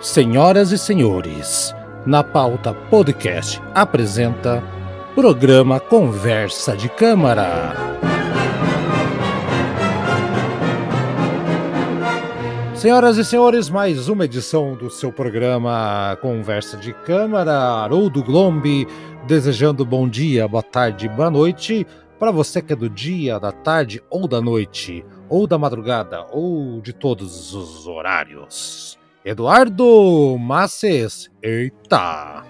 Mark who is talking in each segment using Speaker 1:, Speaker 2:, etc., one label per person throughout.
Speaker 1: Senhoras e senhores, na pauta podcast apresenta programa Conversa de Câmara. Senhoras e senhores, mais uma edição do seu programa Conversa de Câmara, Haroldo Glombi, desejando bom dia, boa tarde, boa noite para você que é do dia, da tarde ou da noite, ou da madrugada, ou de todos os horários. Eduardo Masses, eita!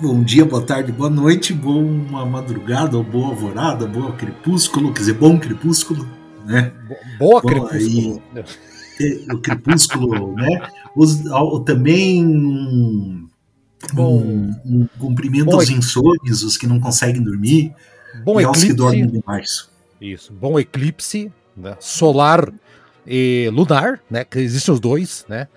Speaker 2: Bom dia, boa tarde, boa noite, boa madrugada, boa alvorada, boa crepúsculo, quer dizer, bom crepúsculo, né?
Speaker 1: Boa Bom, crepúsculo. Aí,
Speaker 2: o crepúsculo, né? Os, também um, um, um cumprimento bom, aos insônios, os que não conseguem dormir,
Speaker 1: bom e
Speaker 2: aos que dormem demais.
Speaker 1: Isso, bom eclipse né? solar e lunar, né? Que existem os dois, né?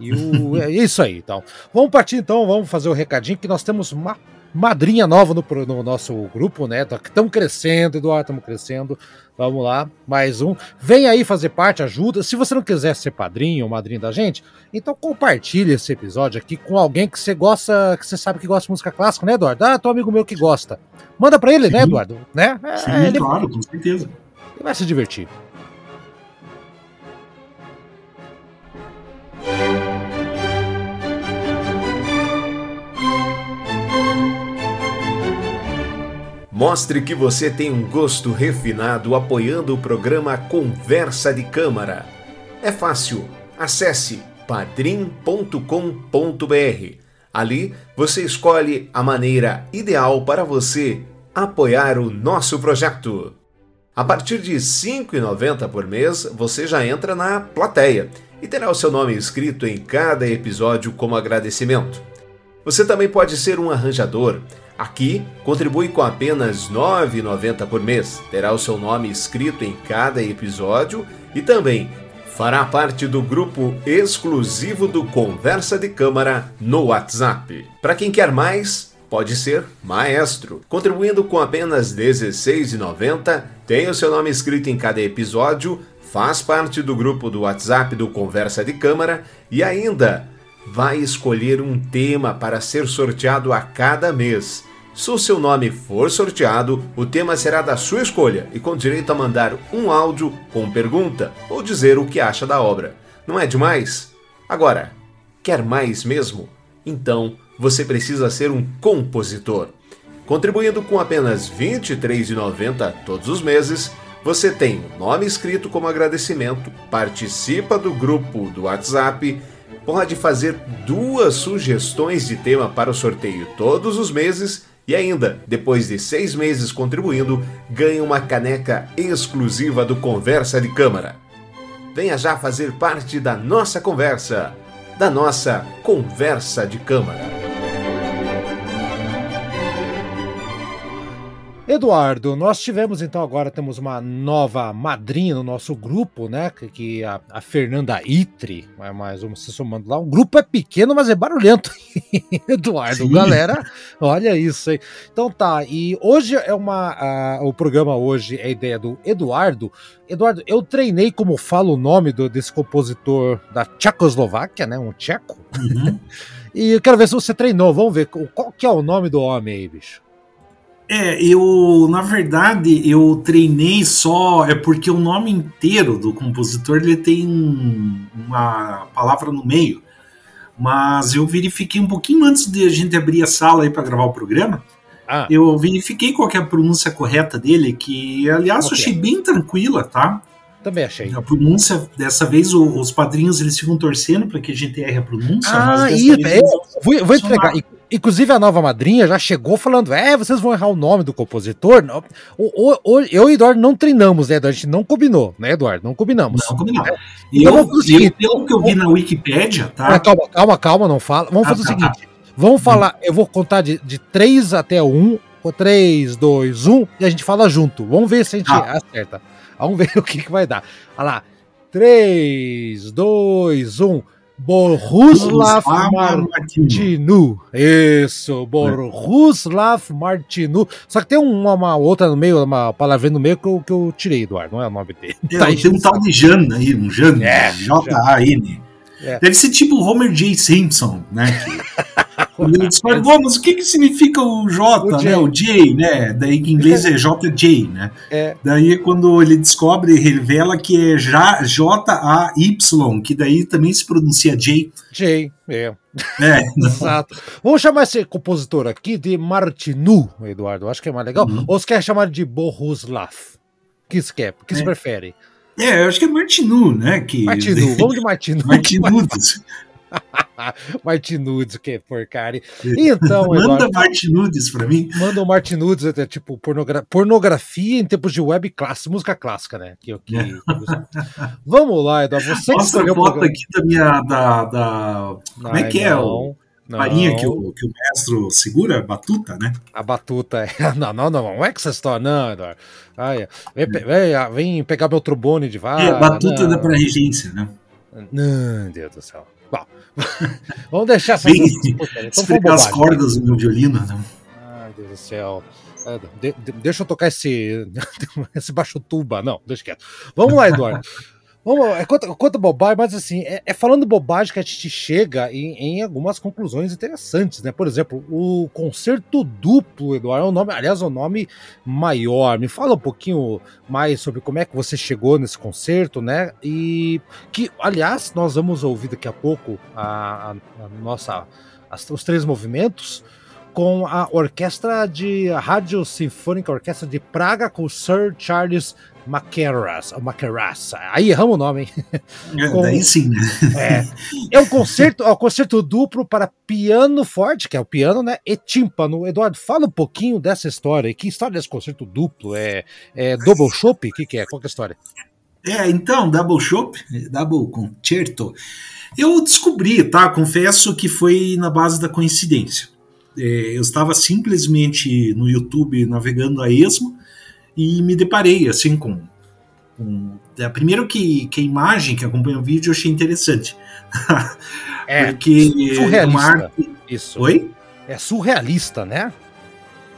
Speaker 1: E o, é isso aí, então. Vamos partir então, vamos fazer o recadinho que nós temos uma madrinha nova no, no nosso grupo, né? Estamos crescendo, Eduardo, estamos crescendo. Vamos lá, mais um. Vem aí fazer parte, ajuda. Se você não quiser ser padrinho ou madrinha da gente, então compartilhe esse episódio aqui com alguém que você gosta, que você sabe que gosta de música clássica, né, Eduardo? Ah, teu amigo meu que gosta. Manda para ele, né, Sim. né, Eduardo? Né?
Speaker 2: Sim, é, ele... claro, com certeza.
Speaker 1: Ele vai se divertir.
Speaker 3: Mostre que você tem um gosto refinado apoiando o programa Conversa de Câmara. É fácil. Acesse padrim.com.br. Ali você escolhe a maneira ideal para você apoiar o nosso projeto. A partir de R$ 5,90 por mês, você já entra na plateia e terá o seu nome escrito em cada episódio como agradecimento. Você também pode ser um arranjador Aqui, contribui com apenas R$ 9,90 por mês. Terá o seu nome escrito em cada episódio e também fará parte do grupo exclusivo do Conversa de Câmara no WhatsApp. Para quem quer mais, pode ser maestro. Contribuindo com apenas R$ 16,90, tem o seu nome escrito em cada episódio, faz parte do grupo do WhatsApp do Conversa de Câmara e ainda vai escolher um tema para ser sorteado a cada mês. Se o seu nome for sorteado, o tema será da sua escolha e com direito a mandar um áudio com pergunta ou dizer o que acha da obra. Não é demais? Agora, quer mais mesmo? Então você precisa ser um compositor. Contribuindo com apenas R$ 23,90 todos os meses, você tem o nome escrito como agradecimento, participa do grupo do WhatsApp, pode fazer duas sugestões de tema para o sorteio todos os meses e ainda, depois de seis meses contribuindo, ganha uma caneca exclusiva do Conversa de Câmara. Venha já fazer parte da nossa conversa, da nossa Conversa de Câmara.
Speaker 1: Eduardo, nós tivemos então agora temos uma nova madrinha no nosso grupo, né? Que, que a, a, Fernanda Itri, é mais uma se somando lá. O grupo é pequeno, mas é barulhento. Eduardo, Sim. galera, olha isso aí. Então tá, e hoje é uma. o programa hoje é a ideia do Eduardo. Eduardo, eu treinei como falo o nome do, desse compositor da Tchecoslováquia, né? Um tcheco. Uhum. e eu quero ver se você treinou. Vamos ver qual que é o nome do homem aí, bicho.
Speaker 2: É, eu, na verdade, eu treinei só, é porque o nome inteiro do compositor ele tem uma palavra no meio. Mas eu verifiquei um pouquinho antes de a gente abrir a sala aí para gravar o programa. Ah. Eu verifiquei qual é a pronúncia correta dele, que aliás okay. eu achei bem tranquila, tá?
Speaker 1: Também achei.
Speaker 2: A pronúncia, dessa vez, o, os padrinhos eles ficam torcendo para que a gente erre a pronúncia.
Speaker 1: Ah, isso, é, vou, vou entregar. Inclusive, a nova madrinha já chegou falando: é, vocês vão errar o nome do compositor. O, o, o, eu e o Eduardo não treinamos, né, Eduardo? A gente não combinou, né, Eduardo? Não combinamos. Não combinamos. É.
Speaker 2: Então, eu, eu, pelo que eu vi na Wikipédia, tá?
Speaker 1: calma, calma, calma, não fala. Vamos ah, fazer tá, o seguinte: tá. vamos falar, eu vou contar de, de 3 até 1. 3, 2, 1, e a gente fala junto. Vamos ver se a gente ah. acerta. Vamos ver o que, que vai dar. Olha lá. 3, 2, 1. Boruslav Martinu. Isso, Boruslav Martinu. Só que tem uma, uma, outra no meio, uma palavra no meio que eu, que eu tirei, Eduardo. Não é o nome dele.
Speaker 2: É, tá tem um tal de Jan aí, um Jan, é, J-A-N. É. Deve ser tipo o Homer J. Simpson, né? Ele mas o que, que significa o J, o né? O J, né? Daí em inglês é JJ, né? É. Daí quando ele descobre, revela que é J-A-Y, que daí também se pronuncia J.
Speaker 1: J, é. É. Exato. Vamos chamar esse compositor aqui de Martinu, Eduardo. Acho que é mais legal. Uhum. Ou você quer chamar de Bohuslav? O que você quer? O que você é. prefere?
Speaker 2: É, eu acho que é Martinu, né? Que...
Speaker 1: Martinu, vamos de Martinu.
Speaker 2: Martinudos.
Speaker 1: Martinudes, que porcaria. Então,
Speaker 2: Manda Eduardo, Martinudes pra mim.
Speaker 1: Manda o Martinudes, é tipo pornogra pornografia em tempos de web clássica, música clássica, né? Que, que, é. Vamos lá, Eduardo. Você
Speaker 2: Mostra a foto aqui da minha. Da, da... Como é que é? O... Farinha que o, que o mestre segura, batuta, né?
Speaker 1: A batuta, é. Não, não, não, não é que essa história, não, Eduardo. Ai, vem, vem, vem pegar meu trombone de vara.
Speaker 2: É, batuta não. da pra-regência, né?
Speaker 1: Não, Deus do céu. Bom, vamos deixar essa.
Speaker 2: Bem, esfregar as cordas do meu violino. Né?
Speaker 1: Ai, Deus do céu. É, de, de, deixa eu tocar esse, esse baixo tuba. Não, deixa quieto. Vamos lá, Eduardo. Vamos, é quanto, quanto bobagem, mas assim, é, é, falando bobagem que a gente chega em, em, algumas conclusões interessantes, né? Por exemplo, o concerto duplo, Eduardo, é um nome, aliás, é um nome maior. Me fala um pouquinho mais sobre como é que você chegou nesse concerto, né? E que, aliás, nós vamos ouvir daqui a pouco a, a, nossa, as, os três movimentos com a orquestra de a Rádio Sinfônica Orquestra de Praga com Sir Charles Maqueras, Maqueras. Aí erramos o nome, hein?
Speaker 2: É, Com, Daí sim, né?
Speaker 1: É, é um concerto, é um concerto duplo para piano forte, que é o piano, né? E tímpano. Eduardo, fala um pouquinho dessa história. Que história desse concerto duplo? É, é double chop? O que, que é? Qual que é a história?
Speaker 2: É, então, double chop, double concerto. Eu descobri, tá? Confesso que foi na base da coincidência. É, eu estava simplesmente no YouTube navegando a esmo e me deparei assim com, com é, primeiro que, que a imagem que acompanha o vídeo eu achei interessante.
Speaker 1: É porque surrealista. uma arte...
Speaker 2: isso. Oi?
Speaker 1: É surrealista né?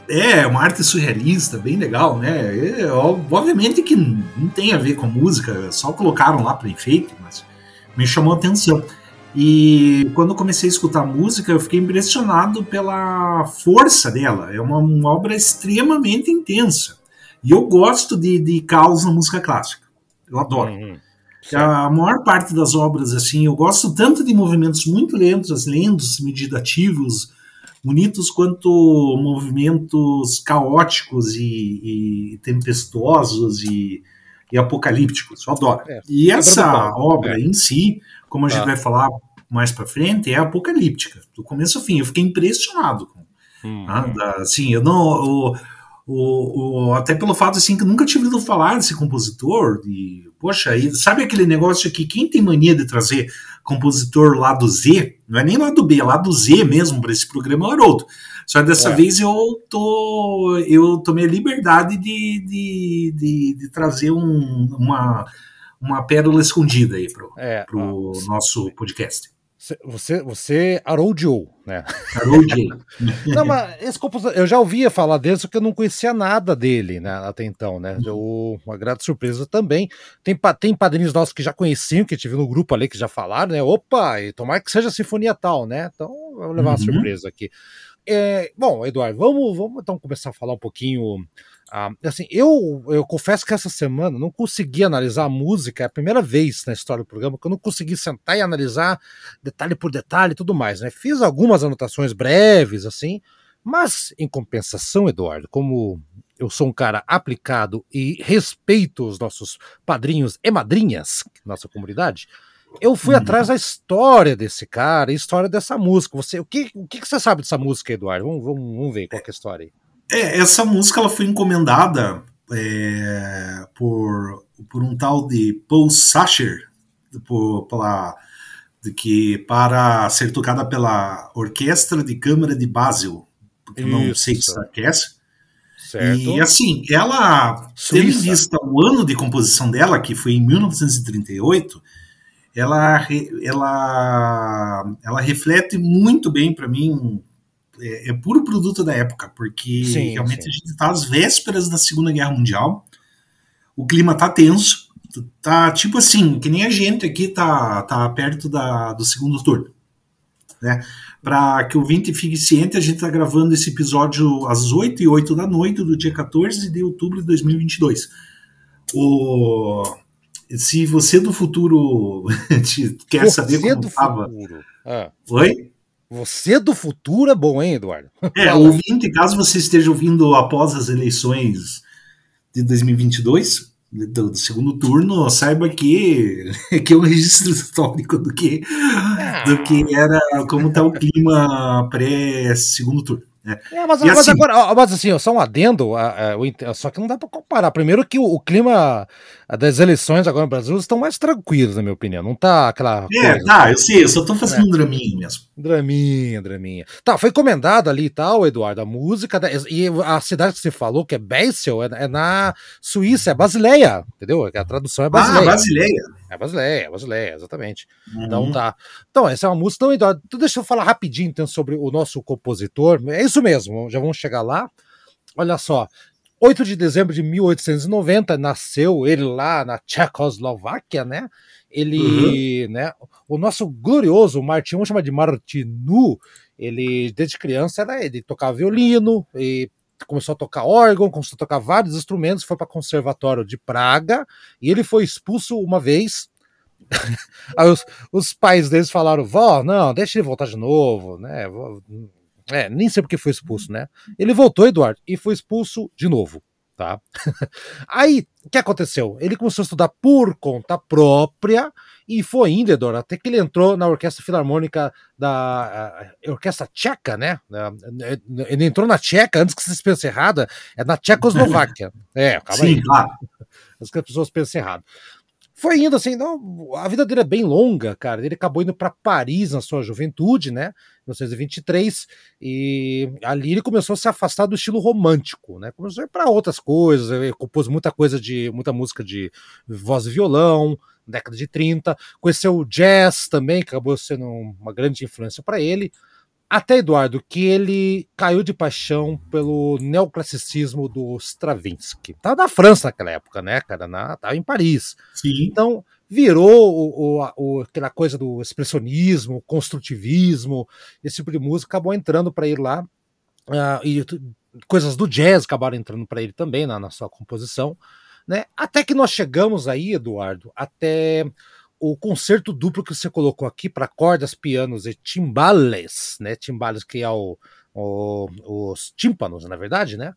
Speaker 2: É uma arte surrealista bem legal né? É, obviamente que não tem a ver com a música só colocaram lá para enfeite mas me chamou a atenção. E quando comecei a escutar música, eu fiquei impressionado pela força dela. É uma, uma obra extremamente intensa. E eu gosto de, de caos na música clássica. Eu adoro. Uhum. A maior parte das obras, assim, eu gosto tanto de movimentos muito lentos, lentos, meditativos, bonitos, quanto movimentos caóticos e, e tempestuosos e, e, apocalípticos. Eu adoro. É, e essa obra é. em si, como a gente tá. vai falar mais para frente, é apocalíptica, do começo ao fim. Eu fiquei impressionado com. Uhum. Ah, assim, eu não. Eu, o, o, até pelo fato assim que nunca tinha ouvido falar desse compositor e poxa e sabe aquele negócio que quem tem mania de trazer compositor lá do Z? Não é nem lá do B é lá do Z mesmo para esse programa outro. Só dessa é. vez eu tô eu tomei a liberdade de, de, de, de trazer um, uma uma pérola escondida aí pro, é, pro nosso podcast
Speaker 1: você, você aroldeou, né?
Speaker 2: Aroldeei.
Speaker 1: não, mas esse compositor, eu já ouvia falar dele, só que eu não conhecia nada dele, né, até então, né? Deu uma grande surpresa também. Tem, tem padrinhos nossos que já conheciam, que tive no grupo ali, que já falaram, né? Opa, e tomara que seja sinfonia tal, né? Então, vou levar uma uhum. surpresa aqui. É, bom, Eduardo, vamos, vamos então começar a falar um pouquinho ah, assim, eu, eu confesso que essa semana não consegui analisar a música, é a primeira vez na história do programa que eu não consegui sentar e analisar detalhe por detalhe e tudo mais, né? Fiz algumas anotações breves, assim, mas em compensação, Eduardo, como eu sou um cara aplicado e respeito os nossos padrinhos e madrinhas, nossa comunidade, eu fui hum. atrás da história desse cara, a história dessa música. Você, o que, o que você sabe dessa música, Eduardo? Vamos, vamos, vamos ver qual é a história aí.
Speaker 2: É, essa música ela foi encomendada é, por, por um tal de Paul Sacher, por, pela, de que, para ser tocada pela Orquestra de Câmara de Basel, porque eu não sei se orquestra. Certo. E assim, ela, tendo em vista o ano de composição dela, que foi em 1938, ela, ela, ela reflete muito bem para mim é, é, puro produto da época, porque sim, realmente sim. a gente está às vésperas da Segunda Guerra Mundial, o clima está tenso, tá tipo assim, que nem a gente aqui tá, tá perto da, do segundo turno. Né? Para que o vinte fique ciente, a gente está gravando esse episódio às 8 e 8 da noite do dia 14 de outubro de 2022. O... Se você do futuro quer você saber como estava.
Speaker 1: Ah. Oi? Você do futuro é bom, hein, Eduardo?
Speaker 2: É, ouvinte, caso você esteja ouvindo após as eleições de 2022, do, do, segundo turno, saiba que, que é um registro histórico do que, ah. do que era, como está o clima pré-segundo turno.
Speaker 1: É, é mas, mas assim, agora, mas assim, só um adendo, só que não dá para comparar. Primeiro que o, o, clima das eleições agora no Brasil estão mais tranquilos, na minha opinião. Não tá aquela.
Speaker 2: É, coisa, tá, eu sei, eu só tô fazendo é. um draminha mesmo.
Speaker 1: Draminha, draminha. Tá, foi encomendado ali e tal, Eduardo, a música. Da, e a cidade que você falou, que é Basel, é, é na Suíça, é Basileia, entendeu? A tradução é Basileia. Ah,
Speaker 2: Basileia.
Speaker 1: É Basileia, Basileia, exatamente. Uhum. Então tá. Então, essa é uma música. Então, Eduardo, então deixa eu falar rapidinho então, sobre o nosso compositor. É isso mesmo, já vamos chegar lá. Olha só, 8 de dezembro de 1890 nasceu ele lá na Tchecoslováquia, né? Ele, uhum. né? O nosso glorioso Martin, vamos chamar de Martinu, ele desde criança era ele tocava violino e começou a tocar órgão, começou a tocar vários instrumentos, foi para conservatório de Praga e ele foi expulso uma vez. Os, os pais deles falaram: "Vó, não, deixa ele voltar de novo, né? É, nem sei porque foi expulso, né? Ele voltou, Eduardo, e foi expulso de novo, tá? Aí, o que aconteceu? Ele começou a estudar por conta própria e foi indo, Eduardo, até que ele entrou na Orquestra Filarmônica da Orquestra Tcheca, né? Ele entrou na Tcheca antes que vocês pensem errada, é na Tchecoslováquia. É, calma Sim, aí. Claro. Antes que as pessoas pensem errado foi indo assim, não, a vida dele é bem longa, cara. Ele acabou indo para Paris na sua juventude, né? 1923, e ali ele começou a se afastar do estilo romântico, né? Começou a ir para outras coisas, ele compôs muita coisa de muita música de voz e violão, década de 30, conheceu o jazz também, que acabou sendo uma grande influência para ele. Até, Eduardo, que ele caiu de paixão pelo neoclassicismo do Stravinsky. Tava na França naquela época, né, cara? Na, tava em Paris.
Speaker 2: Sim.
Speaker 1: Então, virou o, o, aquela coisa do expressionismo, construtivismo, esse tipo de música acabou entrando para ir lá. Uh, e coisas do jazz acabaram entrando para ele também na, na sua composição. Né? Até que nós chegamos aí, Eduardo, até o concerto duplo que você colocou aqui para cordas, pianos e timbales, né? Timbales que é o, o, os tímpanos, na verdade, né?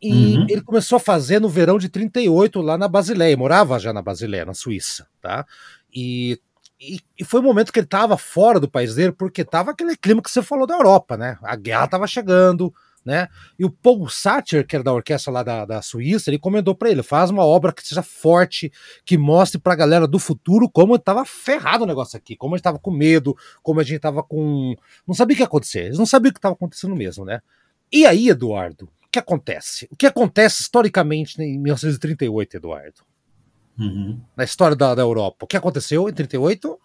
Speaker 1: E uhum. ele começou a fazer no verão de 38 lá na Basileia, morava já na Basileia, na Suíça, tá? E, e, e foi o um momento que ele estava fora do país dele, porque tava aquele clima que você falou da Europa, né? A guerra estava chegando, né? E o Paul Sacher, que era da orquestra lá da, da Suíça, ele encomendou para ele: faz uma obra que seja forte, que mostre para a galera do futuro como estava ferrado o negócio aqui, como a gente estava com medo, como a gente estava com. Não sabia o que ia acontecer, eles não sabiam o que estava acontecendo mesmo, né? E aí, Eduardo, o que acontece? O que acontece historicamente em 1938, Eduardo? Uhum. Na história da, da Europa. O que aconteceu em 38?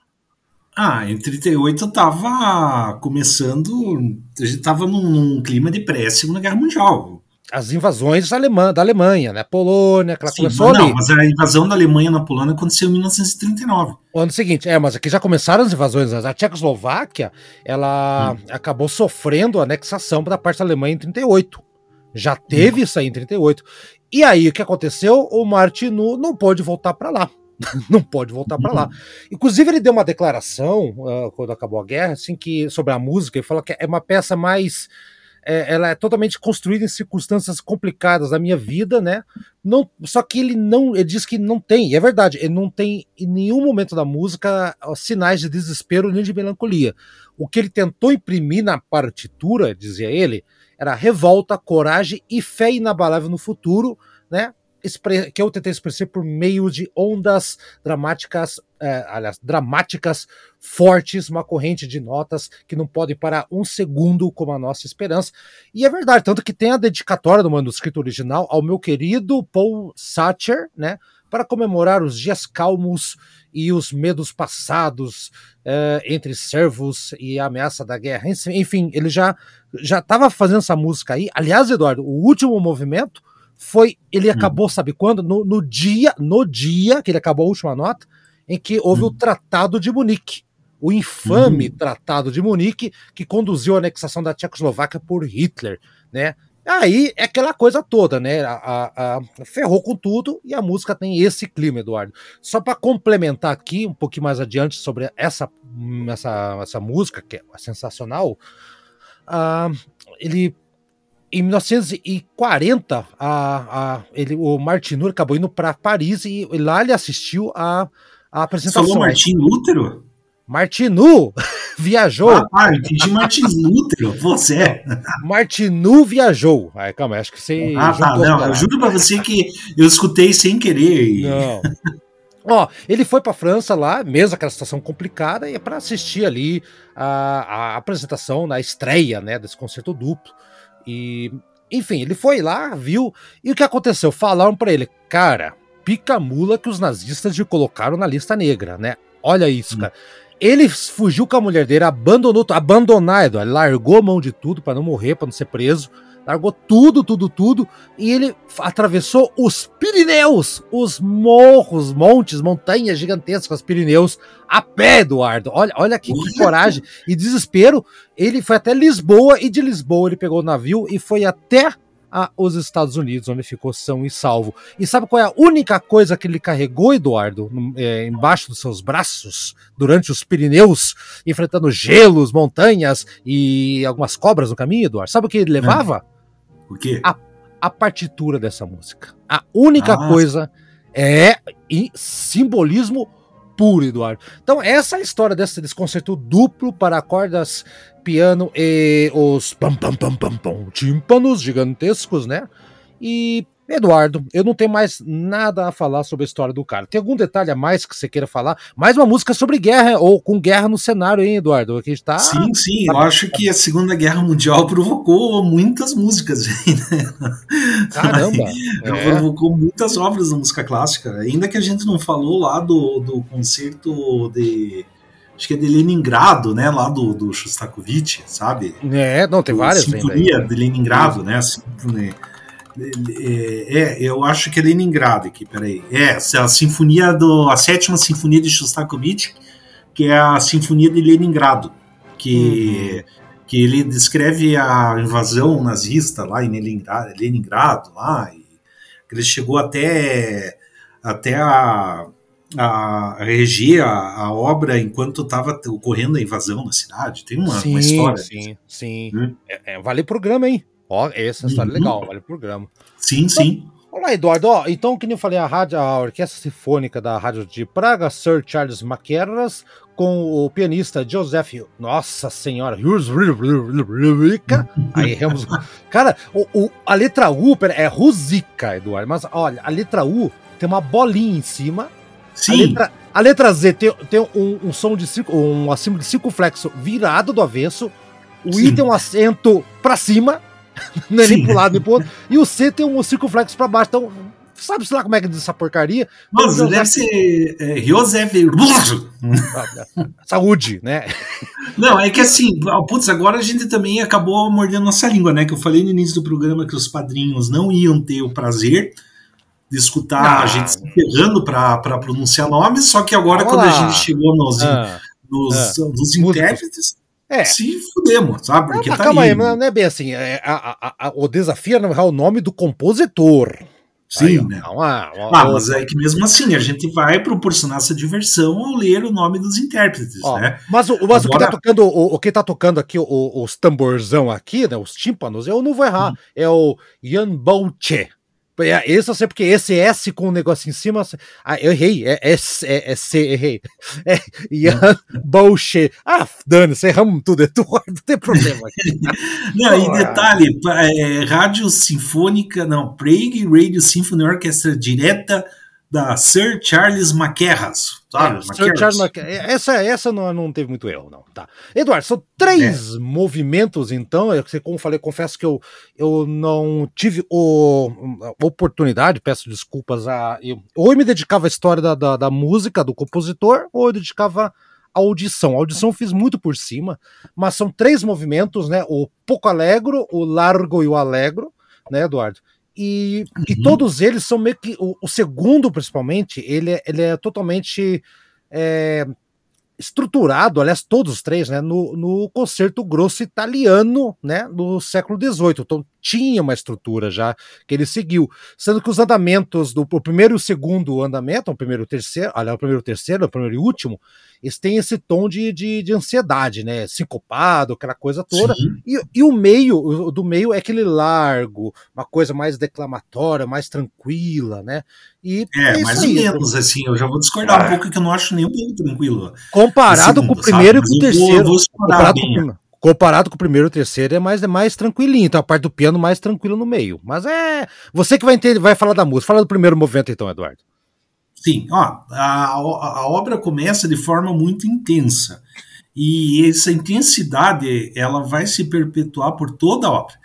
Speaker 2: Ah, em 38 eu tava começando. A gente tava num, num clima de pré-segunda guerra mundial.
Speaker 1: As invasões alemã, da Alemanha, né? Polônia, aquela
Speaker 2: Sim, começou mas, ali. Não, mas a invasão da Alemanha na Polônia aconteceu em 1939.
Speaker 1: O ano seguinte, é, mas aqui já começaram as invasões. A Tchecoslováquia, ela hum. acabou sofrendo a anexação da parte da Alemanha em 38. Já teve hum. isso aí em 38. E aí, o que aconteceu? O Martinu não pôde voltar para lá. não pode voltar para lá. Uhum. Inclusive, ele deu uma declaração uh, quando acabou a guerra, assim, que sobre a música, ele fala que é uma peça mais. É, ela é totalmente construída em circunstâncias complicadas da minha vida, né? Não, só que ele não, ele diz que não tem, e é verdade, ele não tem em nenhum momento da música sinais de desespero nem de melancolia. O que ele tentou imprimir na partitura, dizia ele, era revolta, coragem e fé inabalável no futuro, né? Que eu tentei expressar por meio de ondas dramáticas, é, aliás, dramáticas, fortes, uma corrente de notas que não pode parar um segundo como a nossa esperança. E é verdade, tanto que tem a dedicatória do manuscrito original ao meu querido Paul Sacher, né? Para comemorar os dias calmos e os medos passados é, entre servos e a ameaça da guerra. Enfim, ele já já estava fazendo essa música aí. Aliás, Eduardo, o último movimento foi. Ele acabou, sabe quando? No, no, dia, no dia que ele acabou a última nota, em que houve o Tratado de Munique. O infame Tratado de Munique, que conduziu a anexação da Tchecoslováquia por Hitler, né? Aí é aquela coisa toda, né? A, a, a, ferrou com tudo e a música tem esse clima, Eduardo. Só para complementar aqui, um pouquinho mais adiante, sobre essa, essa, essa música, que é sensacional, uh, ele. Em 1940, a, a, ele, o Martinur acabou indo para Paris e lá ele assistiu a, a apresentação. Você
Speaker 2: falou Martin Lutero?
Speaker 1: Martinu viajou. Ah,
Speaker 2: entendi Martin Lutero, você. é.
Speaker 1: Martinu viajou. Aí, calma, acho que você.
Speaker 2: Ah, tá, não. Eu juro pra você que eu escutei sem querer. E...
Speaker 1: Não. Ó, ele foi para França lá, mesmo aquela situação complicada, e é para assistir ali a, a, apresentação na estreia, né, desse concerto duplo. E, enfim, ele foi lá, viu, e o que aconteceu? Falaram para ele, cara, pica mula que os nazistas te colocaram na lista negra, né? Olha isso, hum. cara. Ele fugiu com a mulher dele, abandonou, abandonado, largou a mão de tudo para não morrer, para não ser preso, largou tudo, tudo, tudo, e ele atravessou os Pirineus, os morros, montes, montanhas gigantescas, Pirineus, a pé, Eduardo. Olha, olha que, que coragem e desespero. Ele foi até Lisboa e de Lisboa ele pegou o navio e foi até aos Estados Unidos, onde ficou são e salvo. E sabe qual é a única coisa que ele carregou, Eduardo, é, embaixo dos seus braços, durante os Pirineus, enfrentando gelos, montanhas e algumas cobras no caminho, Eduardo? Sabe o que ele levava?
Speaker 2: É. O quê?
Speaker 1: A, a partitura dessa música. A única Nossa. coisa é simbolismo puro, Eduardo. Então, essa é a história desse, desse concerto duplo para cordas, piano e os pam, pam, pam, pam, pam, tímpanos gigantescos, né? E Eduardo, eu não tenho mais nada a falar sobre a história do cara. Tem algum detalhe a mais que você queira falar? Mais uma música sobre guerra, ou com guerra no cenário, hein, Eduardo? Aqui está.
Speaker 2: Sim, sim. Tá... Eu acho que a Segunda Guerra Mundial provocou muitas músicas. Né?
Speaker 1: Caramba!
Speaker 2: é. Provocou muitas obras da música clássica. Ainda que a gente não falou lá do, do concerto de acho que é de Leningrado, né? Lá do, do Shostakovich, sabe?
Speaker 1: É, não, tem várias.
Speaker 2: Sinfonia de Leningrado, né? Sinfonia, é, é, eu acho que é Leningrado aqui, peraí. É, a sinfonia do. A sétima sinfonia de Shostakovich, que é a Sinfonia de Leningrado, que, uhum. que ele descreve a invasão nazista lá em Leningrado, Leningrado lá, e ele chegou até, até a, a reger a, a obra enquanto estava ocorrendo a invasão na cidade. Tem uma,
Speaker 1: sim,
Speaker 2: uma história.
Speaker 1: Sim, sim. Hum? É, é, vale programa, hein? Ó, essa história é uhum. legal, vale programa.
Speaker 2: Sim,
Speaker 1: então,
Speaker 2: sim.
Speaker 1: Olá, Eduardo. Ó, então, que nem eu falei, a, rádio, a Orquestra Sinfônica da Rádio de Praga, Sir Charles Maqueras, com o pianista Joseph. Nossa Senhora, aí erramos. Cara, o, o, a letra U é Rusica, Eduardo, mas olha, a letra U tem uma bolinha em cima.
Speaker 2: Sim.
Speaker 1: A letra, a letra Z tem, tem um, um som de circo, um acima de circunflexo virado do avesso. O Sim. I tem um acento para cima não é nem pro lado nem pro outro. E o C tem um circunflexo pra baixo. Então, sabe-se lá como é que diz essa porcaria?
Speaker 2: Nossa, deve ser é, Josef.
Speaker 1: Saúde, né?
Speaker 2: Não, é que assim, putz, agora a gente também acabou mordendo nossa língua, né? Que eu falei no início do programa que os padrinhos não iam ter o prazer de escutar ah. a gente se ferrando para pronunciar nomes, só que agora, Vamos quando a gente chegou nos, ah. nos, ah. nos intérpretes é. Se fudemos, sabe? Porque
Speaker 1: ah,
Speaker 2: tá
Speaker 1: calma
Speaker 2: aí,
Speaker 1: não é bem assim. É, a, a, a, o desafio é não o nome do compositor.
Speaker 2: Sim, aí, né? Não, ah, ah, mas é que mesmo assim a gente vai proporcionar essa diversão ao ler o nome dos intérpretes, ó, né?
Speaker 1: Mas, o, mas Agora... o que tá tocando, o, o que tá tocando aqui, o, os tamborzão aqui, né? Os tímpanos, eu não vou errar. Hum. É o Jan Bouche. É, esse eu sei porque esse S com o negócio em cima. Ah, eu errei. É, é, é, é C, errei. É Ian Bullshit. Ah, dane-se, erramos tudo. É tudo, não tem problema.
Speaker 2: não, e detalhe: é, Rádio Sinfônica, não, Prague Radio Symphony Orchestra direta da Sir Charles Maquerras, sabe?
Speaker 1: É, Sir Charles. É, essa, essa não, não teve muito erro, não. Tá. Eduardo, são três é. movimentos, então. Eu, como eu falei, confesso que eu, eu não tive o, a oportunidade, peço desculpas, a, eu, ou eu me dedicava à história da, da, da música, do compositor, ou eu dedicava à audição. A audição eu fiz muito por cima, mas são três movimentos, né? O pouco alegro, o largo e o alegro, né, Eduardo? E, uhum. e todos eles são meio que. O, o, segundo, principalmente, ele é, ele é totalmente. É, estruturado, aliás, todos os três, né, no, no concerto grosso italiano, né, do século XVIII. Então tinha uma estrutura já que ele seguiu, sendo que os andamentos do o primeiro e o segundo andamento, o primeiro e o terceiro, olha, o primeiro e o terceiro, o primeiro e o último, eles têm esse tom de, de, de ansiedade, né, sincopado, aquela coisa toda. E, e o meio, o do meio é aquele largo, uma coisa mais declamatória, mais tranquila, né.
Speaker 2: E é, é mais ou menos, assim, eu já vou discordar um pouco que eu não acho nem um pouco tranquilo.
Speaker 1: Comparado segundo, com o primeiro sabe? e com o terceiro. Vou, vou comparado, com, comparado com o primeiro e o terceiro é mais, é mais tranquilinho, então a parte do piano mais tranquila no meio. Mas é. Você que vai entender, vai falar da música. Fala do primeiro movimento, então, Eduardo.
Speaker 2: Sim, ó, a, a obra começa de forma muito intensa. E essa intensidade ela vai se perpetuar por toda a obra.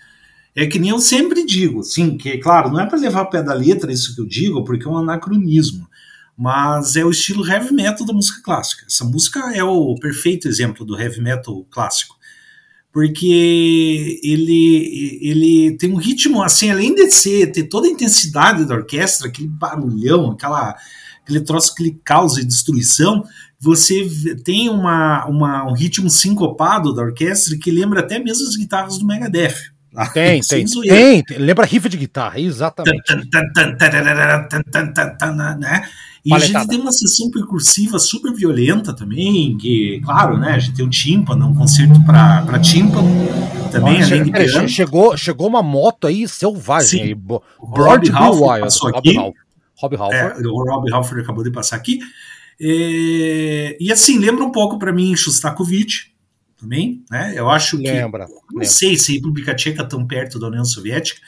Speaker 2: É que nem eu sempre digo, sim, que claro, não é para levar pé da letra isso que eu digo, porque é um anacronismo, mas é o estilo heavy metal da música clássica. Essa música é o perfeito exemplo do heavy metal clássico porque ele, ele tem um ritmo, assim, além de ser, ter toda a intensidade da orquestra, aquele barulhão, aquela, aquele troço, aquele caos e destruição, você tem uma, uma, um ritmo sincopado da orquestra que lembra até mesmo as guitarras do Megadeth.
Speaker 1: Tem, tem, tem, tem, Lembra riff de guitarra, exatamente.
Speaker 2: né? E a gente tem uma sessão percursiva super violenta também, que, claro, né? A gente tem o tímpano, um concerto para tímpano também,
Speaker 1: Olha, além de piano. Chegou, chegou uma moto aí selvagem
Speaker 2: Sim.
Speaker 1: aí.
Speaker 2: Broad Wild. Passou aqui. Rob Halford. É, o Rob Halford acabou de passar aqui. É, e assim, lembra um pouco para mim Shostakovich também, né? Eu acho que.
Speaker 1: Lembra.
Speaker 2: Não lembra. sei se a República Tcheca tão perto da União Soviética,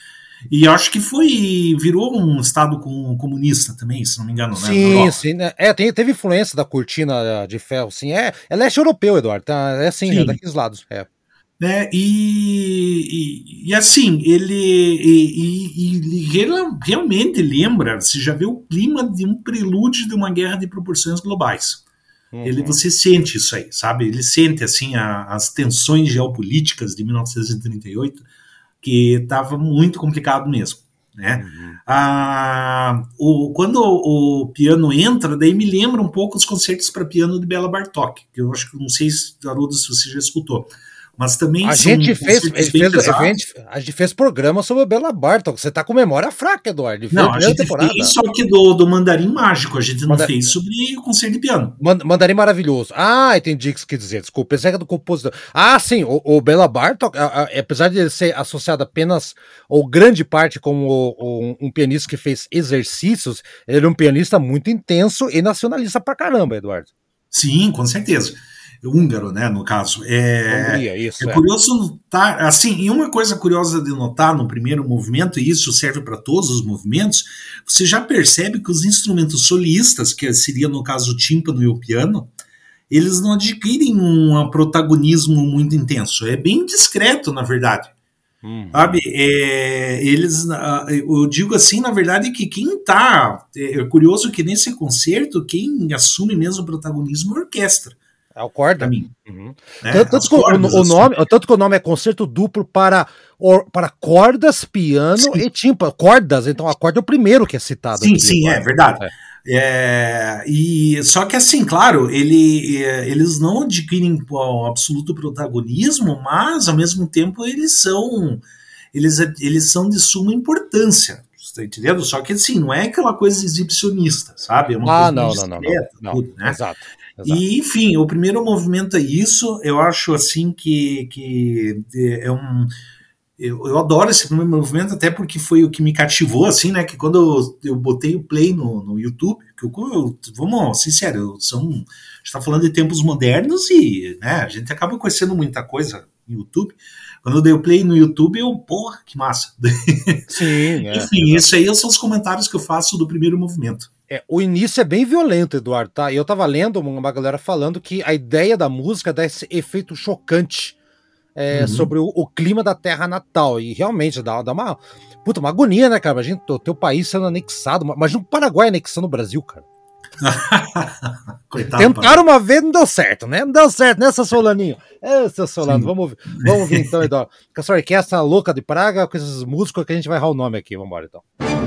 Speaker 2: e acho que foi. virou um estado com, comunista também, se não me engano,
Speaker 1: né? Sim, sim. Né? É, teve influência da cortina de ferro, sim. É, é leste europeu, Eduardo. Tá, é assim, sim. é daqueles lados. É.
Speaker 2: Né, e, e, e, assim, ele, e, e, realmente lembra, você já vê o clima de um prelúdio de uma guerra de proporções globais. Uhum. Ele, você sente isso aí, sabe? Ele sente assim a, as tensões geopolíticas de 1938 que estava muito complicado mesmo. Né? Uhum. Ah, o, quando o, o, piano entra, daí me lembra um pouco os concertos para piano de Bela Bartok, que eu acho que não sei, Haroldo, se você já escutou. Mas também
Speaker 1: a gente fez, fez a, gente, a gente fez programa sobre o Bela Bartok. Você tá com memória fraca, Eduardo.
Speaker 2: Não, a gente temporada. fez só que do, do Mandarim Mágico. A gente não fez sobre o concerto de piano.
Speaker 1: Mandarim Maravilhoso. Ah, entendi o que você quer dizer. Desculpa, pensei que é do compositor. Ah, sim, o, o Bela Bartok, a, a, apesar de ele ser associado apenas, ou grande parte, como o, o, um pianista que fez exercícios, ele é um pianista muito intenso e nacionalista pra caramba, Eduardo.
Speaker 2: Sim, com certeza húngaro, né, no caso. É,
Speaker 1: Hungria, isso,
Speaker 2: é, é. curioso notar, assim, e uma coisa curiosa de notar no primeiro movimento, e isso serve para todos os movimentos, você já percebe que os instrumentos solistas, que seria no caso o tímpano e o piano, eles não adquirem um protagonismo muito intenso. É bem discreto, na verdade. Uhum. Sabe? É, eles, ah, eu digo assim, na verdade, que quem tá. É, é curioso que nesse concerto, quem assume mesmo o protagonismo é a orquestra.
Speaker 1: É o corda. Mim. Uhum. É, tanto, tanto, que cordas, o, o, nome, assim. tanto que o nome é concerto duplo para, or, para cordas, piano sim. e tímpano. Cordas, então a corda é o primeiro que é citado.
Speaker 2: Sim, sim, é verdade. É. É, e só que assim, claro, ele, é, eles não adquirem o absoluto protagonismo, mas ao mesmo tempo eles são eles, eles são de suma importância. Tá entendendo? Só que assim, não é aquela coisa exibicionista, sabe? É
Speaker 1: uma ah, não, não, não, não, não, tudo,
Speaker 2: né? Exato. E, enfim, o primeiro movimento é isso. Eu acho assim que, que é um. Eu, eu adoro esse primeiro movimento, até porque foi o que me cativou, assim, né? Que quando eu, eu botei o play no, no YouTube, que eu, eu vamos, sincero, são, a gente tá falando de tempos modernos e né, a gente acaba conhecendo muita coisa no YouTube. Quando eu dei o play no YouTube, eu, porra, que massa.
Speaker 1: Sim,
Speaker 2: é, Enfim, isso aí são os comentários que eu faço do primeiro movimento.
Speaker 1: É, o início é bem violento, Eduardo, tá? E eu tava lendo uma galera falando que a ideia da música dá esse efeito chocante é, uhum. sobre o, o, clima da terra natal. E realmente dá, dá uma. Puta, uma agonia, né, cara? Imagina o teu país sendo anexado. Imagina o Paraguai anexando o Brasil, cara. Coitado, Tentaram uma vez, não deu certo, né? Não deu certo, né, seu Solaninho? É, seu Solano, vamos ouvir, vamos ouvir então, Eduardo. Com essa orquestra louca de Praga, com esses músicos que a gente vai errar o nome aqui. Vamos embora, então.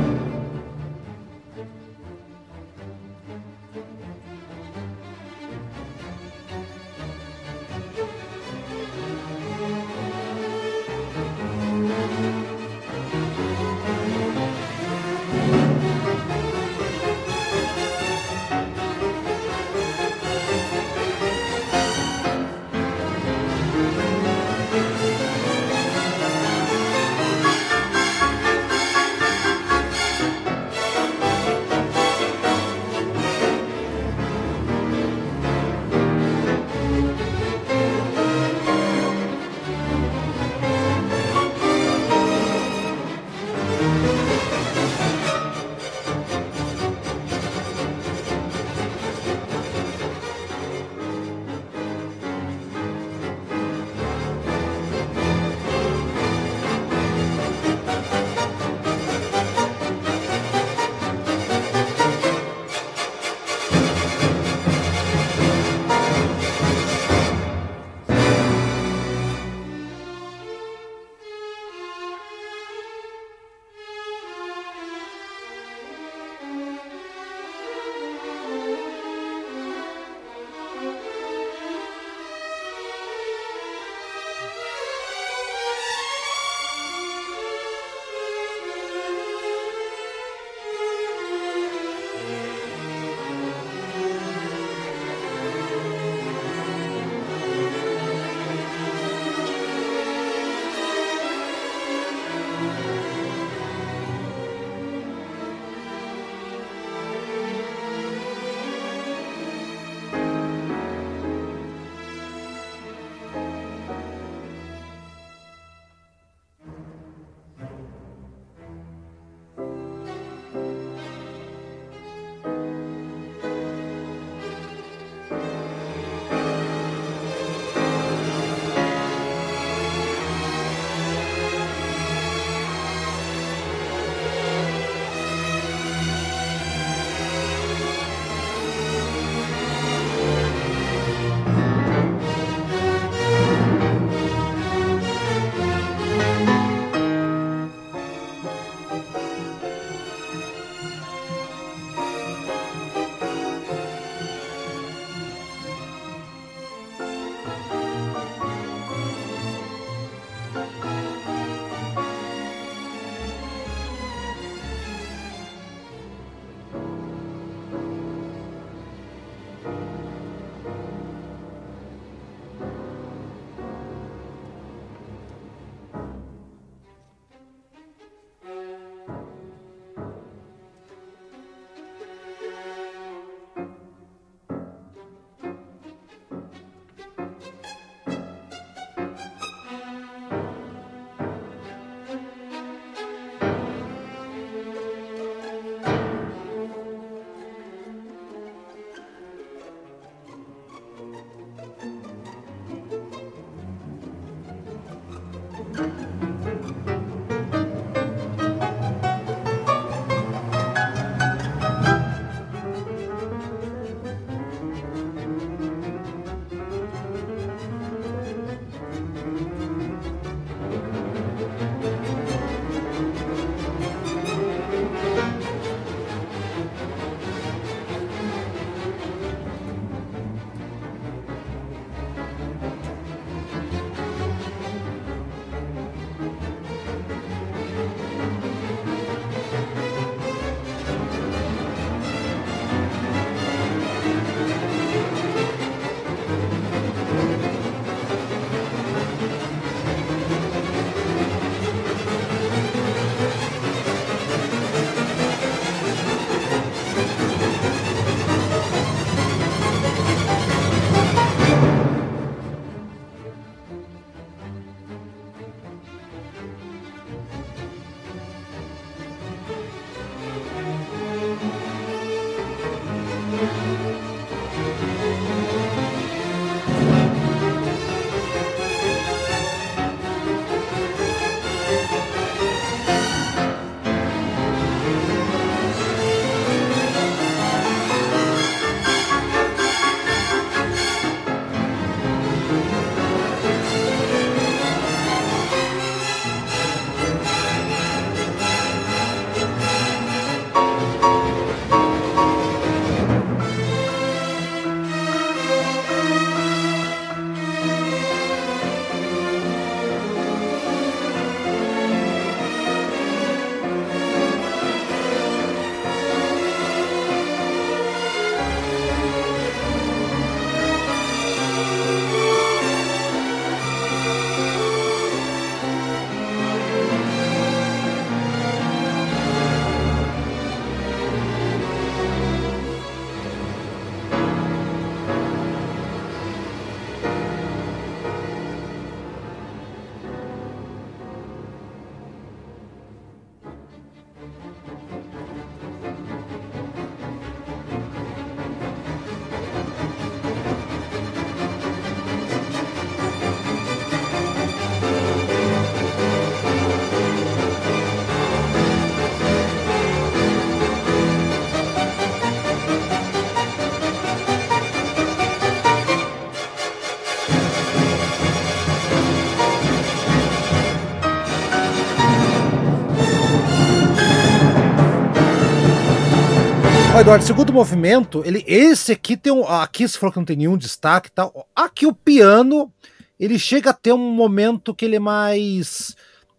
Speaker 1: Eduardo, segundo movimento, ele, esse aqui tem um. Aqui você falou que não tem nenhum destaque e tal. Aqui o piano, ele chega a ter um momento que ele é mais.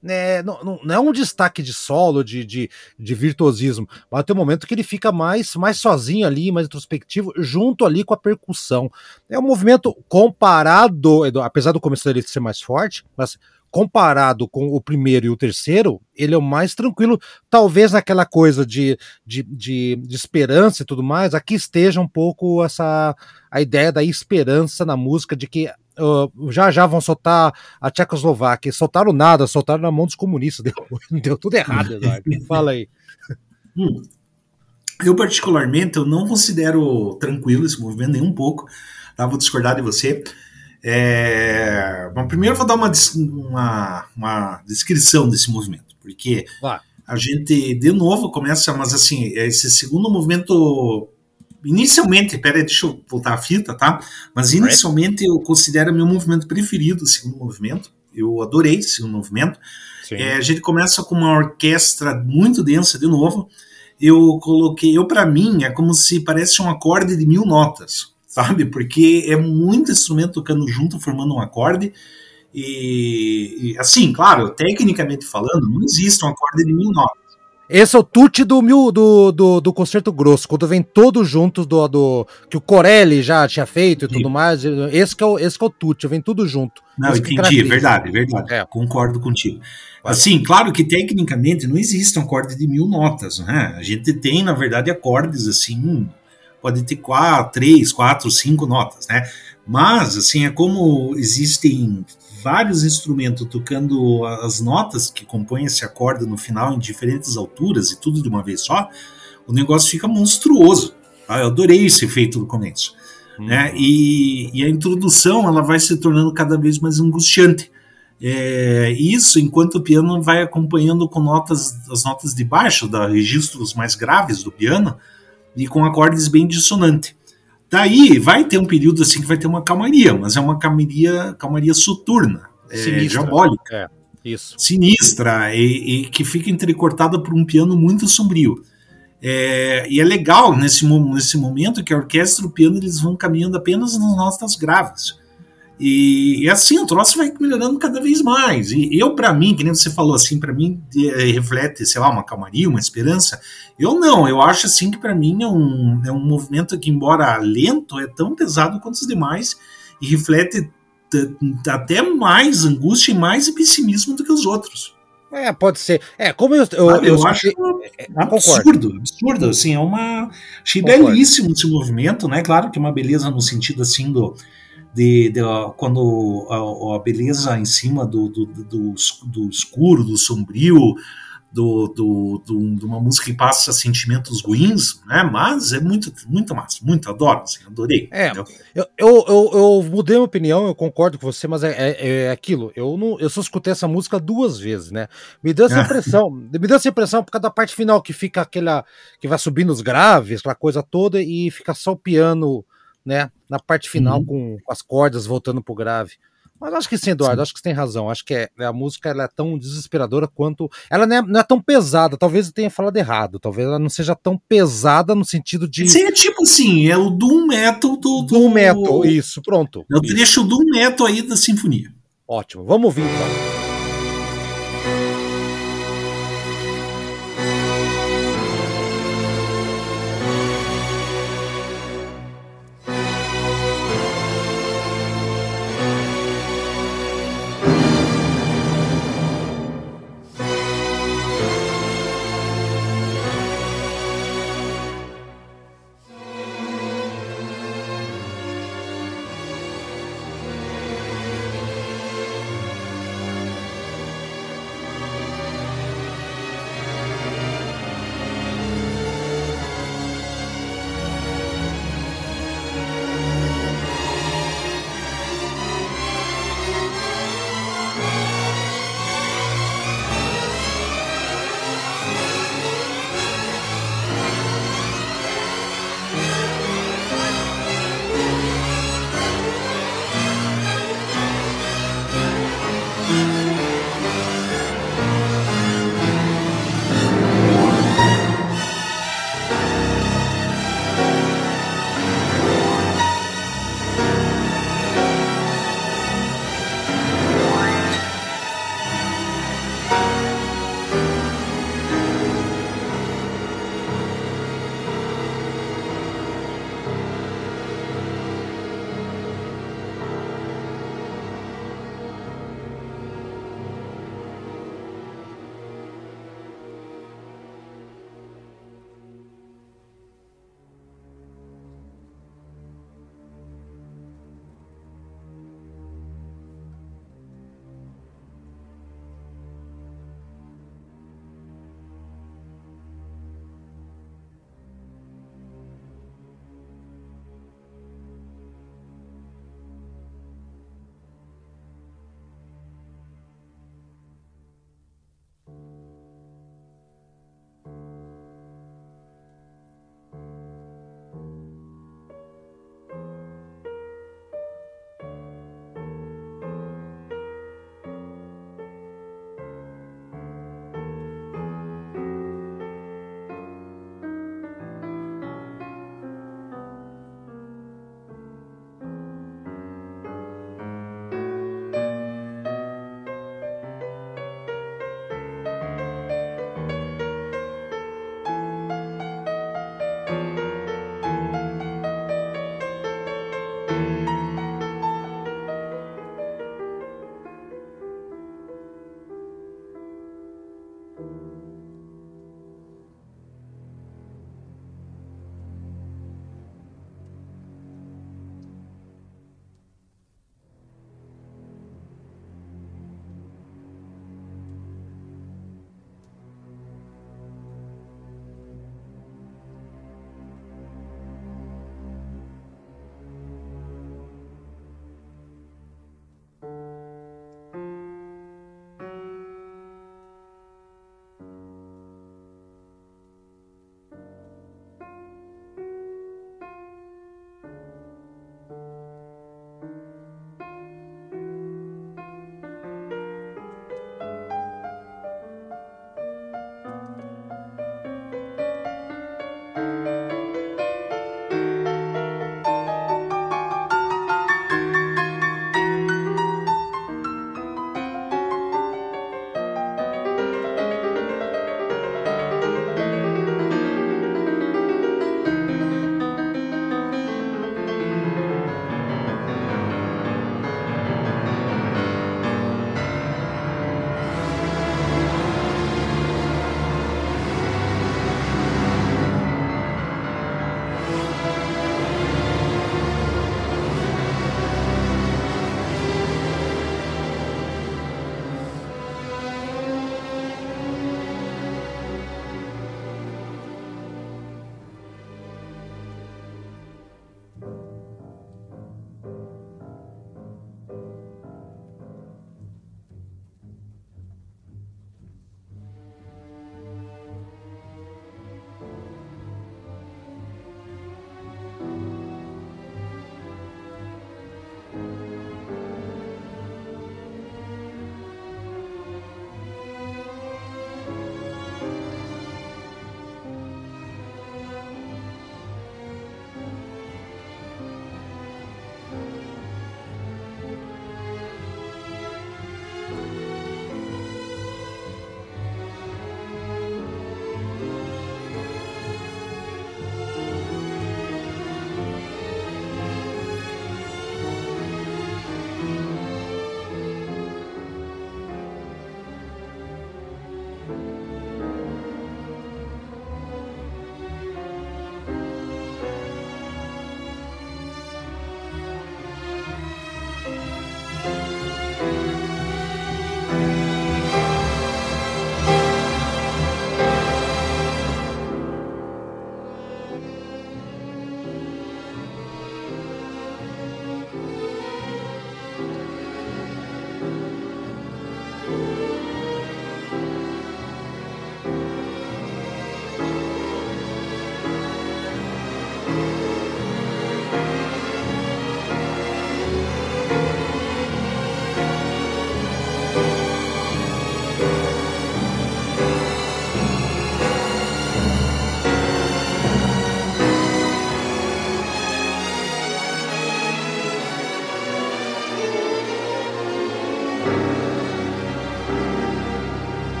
Speaker 1: Né, não, não, não é um destaque de solo, de, de, de, virtuosismo, mas tem um momento que ele fica mais, mais sozinho ali, mais introspectivo, junto ali com a percussão. É um movimento comparado, apesar do começo dele ser mais forte, mas comparado com o primeiro e o terceiro, ele é o mais tranquilo. Talvez naquela coisa de, de, de, de, esperança e tudo mais, aqui esteja um pouco essa a ideia da esperança na música, de que uh, já já vão soltar a Tchecoslováquia. Soltaram nada, soltaram na mão dos comunistas. Deu, deu tudo errado, Eduardo. Fala aí.
Speaker 2: Hum. Eu, particularmente, eu não considero tranquilo esse movimento nem um pouco. Tá? Vou discordar de você. É... Bom, primeiro vou dar uma, uma, uma descrição desse movimento, porque a gente, de novo, começa, mas assim, esse segundo movimento, inicialmente, peraí, deixa eu voltar a fita, tá? Mas inicialmente eu considero meu movimento preferido, o segundo movimento, eu adorei esse segundo movimento. É, a gente começa com uma orquestra muito densa, de novo, eu coloquei, eu para mim, é como se parece um acorde de mil notas, sabe? Porque é muito instrumento tocando junto, formando um acorde. E, e, assim, claro, tecnicamente falando, não existe um acorde de mil notas.
Speaker 1: Esse é o tute do, mil, do, do, do concerto grosso, quando vem todos juntos do, do que o Corelli já tinha feito e Sim. tudo mais. Esse que é o, esse que é o tute, vem tudo junto.
Speaker 2: Não, entendi, verdade, verdade. É. Concordo contigo. Assim, claro que tecnicamente não existe um acorde de mil notas, né? A gente tem, na verdade, acordes assim pode ter quatro, três, quatro, cinco notas, né? Mas, assim, é como existem vários instrumentos tocando as notas que compõem esse acorde no final em diferentes alturas e tudo de uma vez só, o negócio fica monstruoso. Tá? Eu adorei esse efeito do começo. Hum. Né? E, e, a introdução ela vai se tornando cada vez mais angustiante. É, isso enquanto o piano vai acompanhando com notas as notas de baixo, da registros mais graves do piano, e com acordes bem dissonantes. Daí vai ter um período assim que vai ter uma calmaria, mas é uma calmaria, calmaria soturna, é, diabólica. É,
Speaker 1: isso.
Speaker 2: Sinistra e, e, que fica entrecortada por um piano muito sombrio. É, e é legal nesse, nesse momento que a orquestra e o piano eles vão caminhando apenas nas notas graves. E, e, assim, o troço vai melhorando cada vez mais. E eu, para mim, que nem você falou assim, para mim é, reflete, sei lá, uma calmaria, uma esperança. Eu não, eu acho assim que para mim é um, é um movimento que, embora lento, é tão pesado quanto os demais e reflete até mais angústia e mais pessimismo do que os outros.
Speaker 1: É, pode ser. É, como eu. Eu,
Speaker 2: eu, eu acho é, absurdo, absurdo. Assim, é uma. Achei concordo. belíssimo esse movimento, né? Claro que é uma beleza no sentido assim do de, de quando a, a, beleza em cima do, do, do, do escuro, do sombrio, do, do, do, de uma música que passa sentimentos ruins, né? Mas é muito, muito massa, muito adoro, assim, adorei.
Speaker 1: É, eu, eu, eu, eu, mudei minha opinião, eu concordo com você, mas é, é, é, aquilo. Eu não, eu só escutei essa música duas vezes, né? Me deu essa ah. impressão, me deu essa impressão por causa da parte final que fica aquela que vai subindo os graves, aquela coisa toda e fica só o piano né? Na parte final, uhum. com, com, as cordas voltando pro grave. Mas acho que sim, Eduardo, sim. acho que você tem razão. Acho que é, a música ela é tão desesperadora quanto. Ela não é, não é, tão pesada, talvez eu tenha falado errado. Talvez ela não seja tão pesada no sentido de.
Speaker 2: Sim, é tipo assim, é o Doom Metal do.
Speaker 1: do... Doom Metal, isso, pronto.
Speaker 2: É o trecho Doom Metal aí da Sinfonia.
Speaker 1: Ótimo, vamos ouvir então.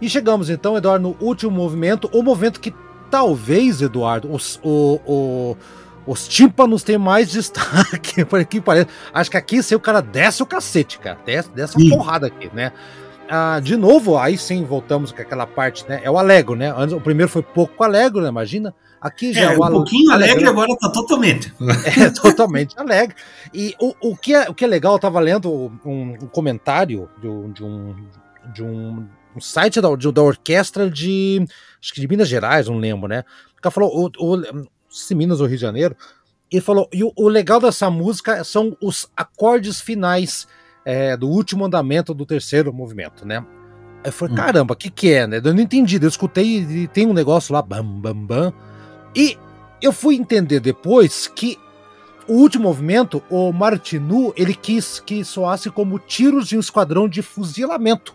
Speaker 1: E chegamos então, Eduardo, no último movimento, o movimento que talvez, Eduardo, os, o, o, os tímpanos têm mais destaque, por aqui parece. Acho que aqui sim o cara desce o cacete, cara. Desce, desce porrada aqui, né? Ah, de novo, aí sim voltamos com aquela parte, né? É o Alegro, né? Antes, o primeiro foi pouco Alegro, né? Imagina. Aqui já
Speaker 2: é, é um pouquinho alegre, alegre, agora tá totalmente.
Speaker 1: É, totalmente alegre. E o, o, que é, o que é legal, eu tava lendo um, um comentário de de um, de um um site da, de, da orquestra de. Acho que de Minas Gerais, não lembro, né? O cara falou, o, o, se Minas ou Rio de Janeiro, ele falou, e o, o legal dessa música são os acordes finais é, do último andamento do terceiro movimento, né? Eu falei, hum. caramba, o que que é, né? Eu não entendi, eu escutei e tem um negócio lá, bam, bam, bam. E eu fui entender depois que o último movimento, o Martinu, ele quis que soasse como tiros de um esquadrão de fuzilamento.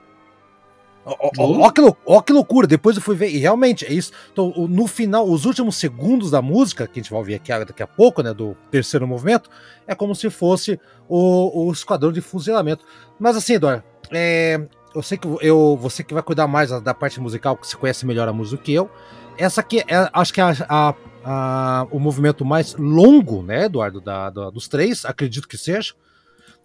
Speaker 1: Ó, que, ó, que, loucura, depois eu fui ver, e realmente é isso. Então, no final, os últimos segundos da música, que a gente vai ouvir aqui daqui a pouco, né, do terceiro movimento, é como se fosse o, o esquadrão de fuzilamento. Mas assim, Eduardo, é, eu sei que eu, você que vai cuidar mais da, da, parte musical, que você conhece melhor a música do que eu. Essa aqui, é, acho que é a, a, a, o movimento mais longo, né, Eduardo, da, da, dos três, acredito que seja.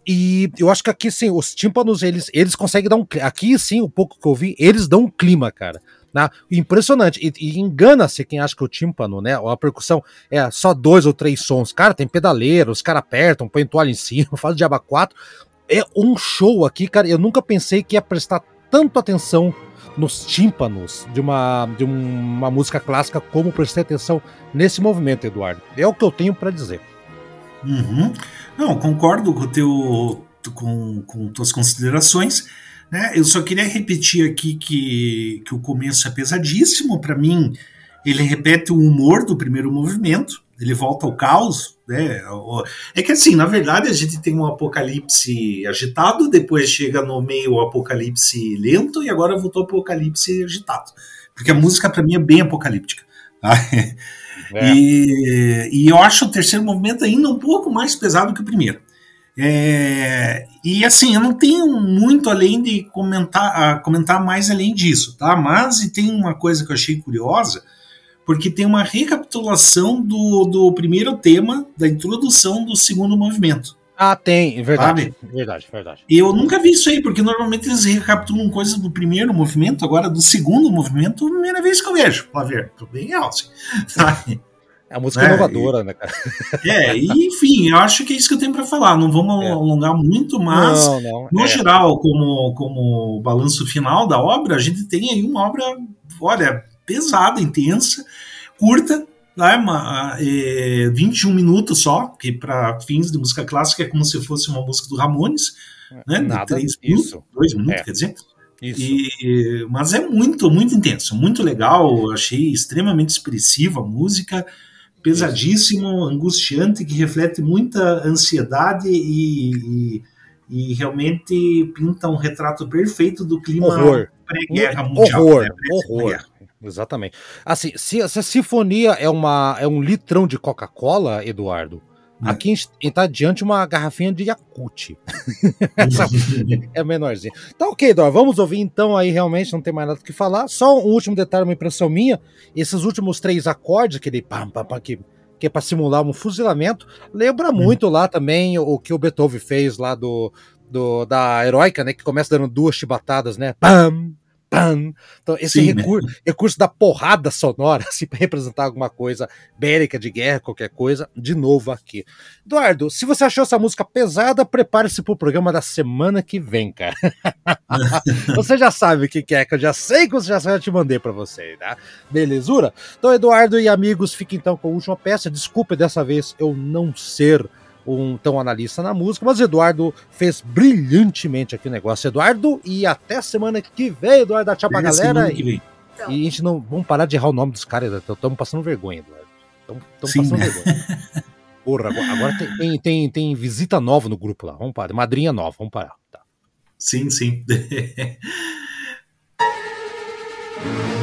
Speaker 1: E eu acho que aqui, sim, os tímpanos, eles, eles conseguem dar um. Aqui, sim, o pouco que eu vi, eles dão um clima, cara. Né? Impressionante. E, e engana-se quem acha que o tímpano, né? Ou a percussão é só dois ou três sons. Cara, tem pedaleira, os caras apertam, põem toalha em cima, faz de aba 4. É um show aqui, cara. Eu nunca pensei que ia prestar tanto atenção nos tímpanos de uma, de uma música clássica como prestei atenção nesse movimento, Eduardo. É o que eu tenho para dizer.
Speaker 2: Uhum. Não, concordo com teu com, com tuas considerações. Né? Eu só queria repetir aqui que, que o começo é pesadíssimo. Para mim, ele repete o humor do primeiro movimento, ele volta ao caos. Né? É que assim, na verdade, a gente tem um apocalipse agitado, depois chega no meio o apocalipse lento, e agora voltou o apocalipse agitado. Porque a música, para mim, é bem apocalíptica. Tá? É. E, e eu acho o terceiro movimento ainda um pouco mais pesado que o primeiro. É, e assim, eu não tenho muito além de comentar, comentar mais além disso, tá? Mas e tem uma coisa que eu achei curiosa, porque tem uma recapitulação do, do primeiro tema da introdução do segundo movimento.
Speaker 1: Ah, tem, verdade. Sabe? Verdade, verdade.
Speaker 2: Eu nunca vi isso aí, porque normalmente eles recapitulam coisas do primeiro movimento, agora do segundo movimento, primeira vez que eu vejo. Pra ver, tô bem alto. Sabe?
Speaker 1: É a música é, inovadora,
Speaker 2: e,
Speaker 1: né, cara?
Speaker 2: É, e enfim, eu acho que é isso que eu tenho para falar. Não vamos é. alongar muito, mas não, não, no é. geral, como, como balanço final da obra, a gente tem aí uma obra, olha, pesada, intensa, curta, uma, é, 21 minutos só, que para fins de música clássica é como se fosse uma música do Ramones, né, Nada, de 3 minutos, 2 minutos, é. quer dizer. Isso. E, mas é muito, muito intenso, muito legal. Achei extremamente expressiva a música, pesadíssimo, angustiante, que reflete muita ansiedade e, e, e realmente pinta um retrato perfeito do clima
Speaker 1: pré-guerra mundial. Horror, né? horror. Exatamente. Assim, se, se a sinfonia é, uma, é um litrão de Coca-Cola, Eduardo, é. aqui está diante uma garrafinha de Yakut. é menorzinho. Tá ok, Eduardo, vamos ouvir então aí, realmente não tem mais nada o que falar. Só um último detalhe, uma impressão minha, esses últimos três acordes, aquele pam, pam, pam, que, que é para simular um fuzilamento, lembra hum. muito lá também o que o Beethoven fez lá do, do da Heroica, né, que começa dando duas chibatadas, né, pam, Pam. Então, esse Sim, recurso, né? recurso da porrada sonora, assim, para representar alguma coisa bélica, de guerra, qualquer coisa, de novo aqui. Eduardo, se você achou essa música pesada, prepare-se pro programa da semana que vem, cara. você já sabe o que, que é, que eu já sei que você já, já te mandei para você, tá? Belezura? Então, Eduardo e amigos, fiquem então com a última peça. Desculpe dessa vez eu não ser um tão analista na música, mas Eduardo fez brilhantemente aqui o negócio. Eduardo, e até semana que vem, Eduardo, tchau pra galera. E, e, a gente não. Vamos parar de errar o nome dos caras, estamos passando vergonha, Eduardo. Estamos passando né? vergonha. Porra, agora, agora tem, tem, tem, tem, visita nova no grupo lá. Vamos parar. Madrinha nova, vamos parar. Tá.
Speaker 2: Sim, sim.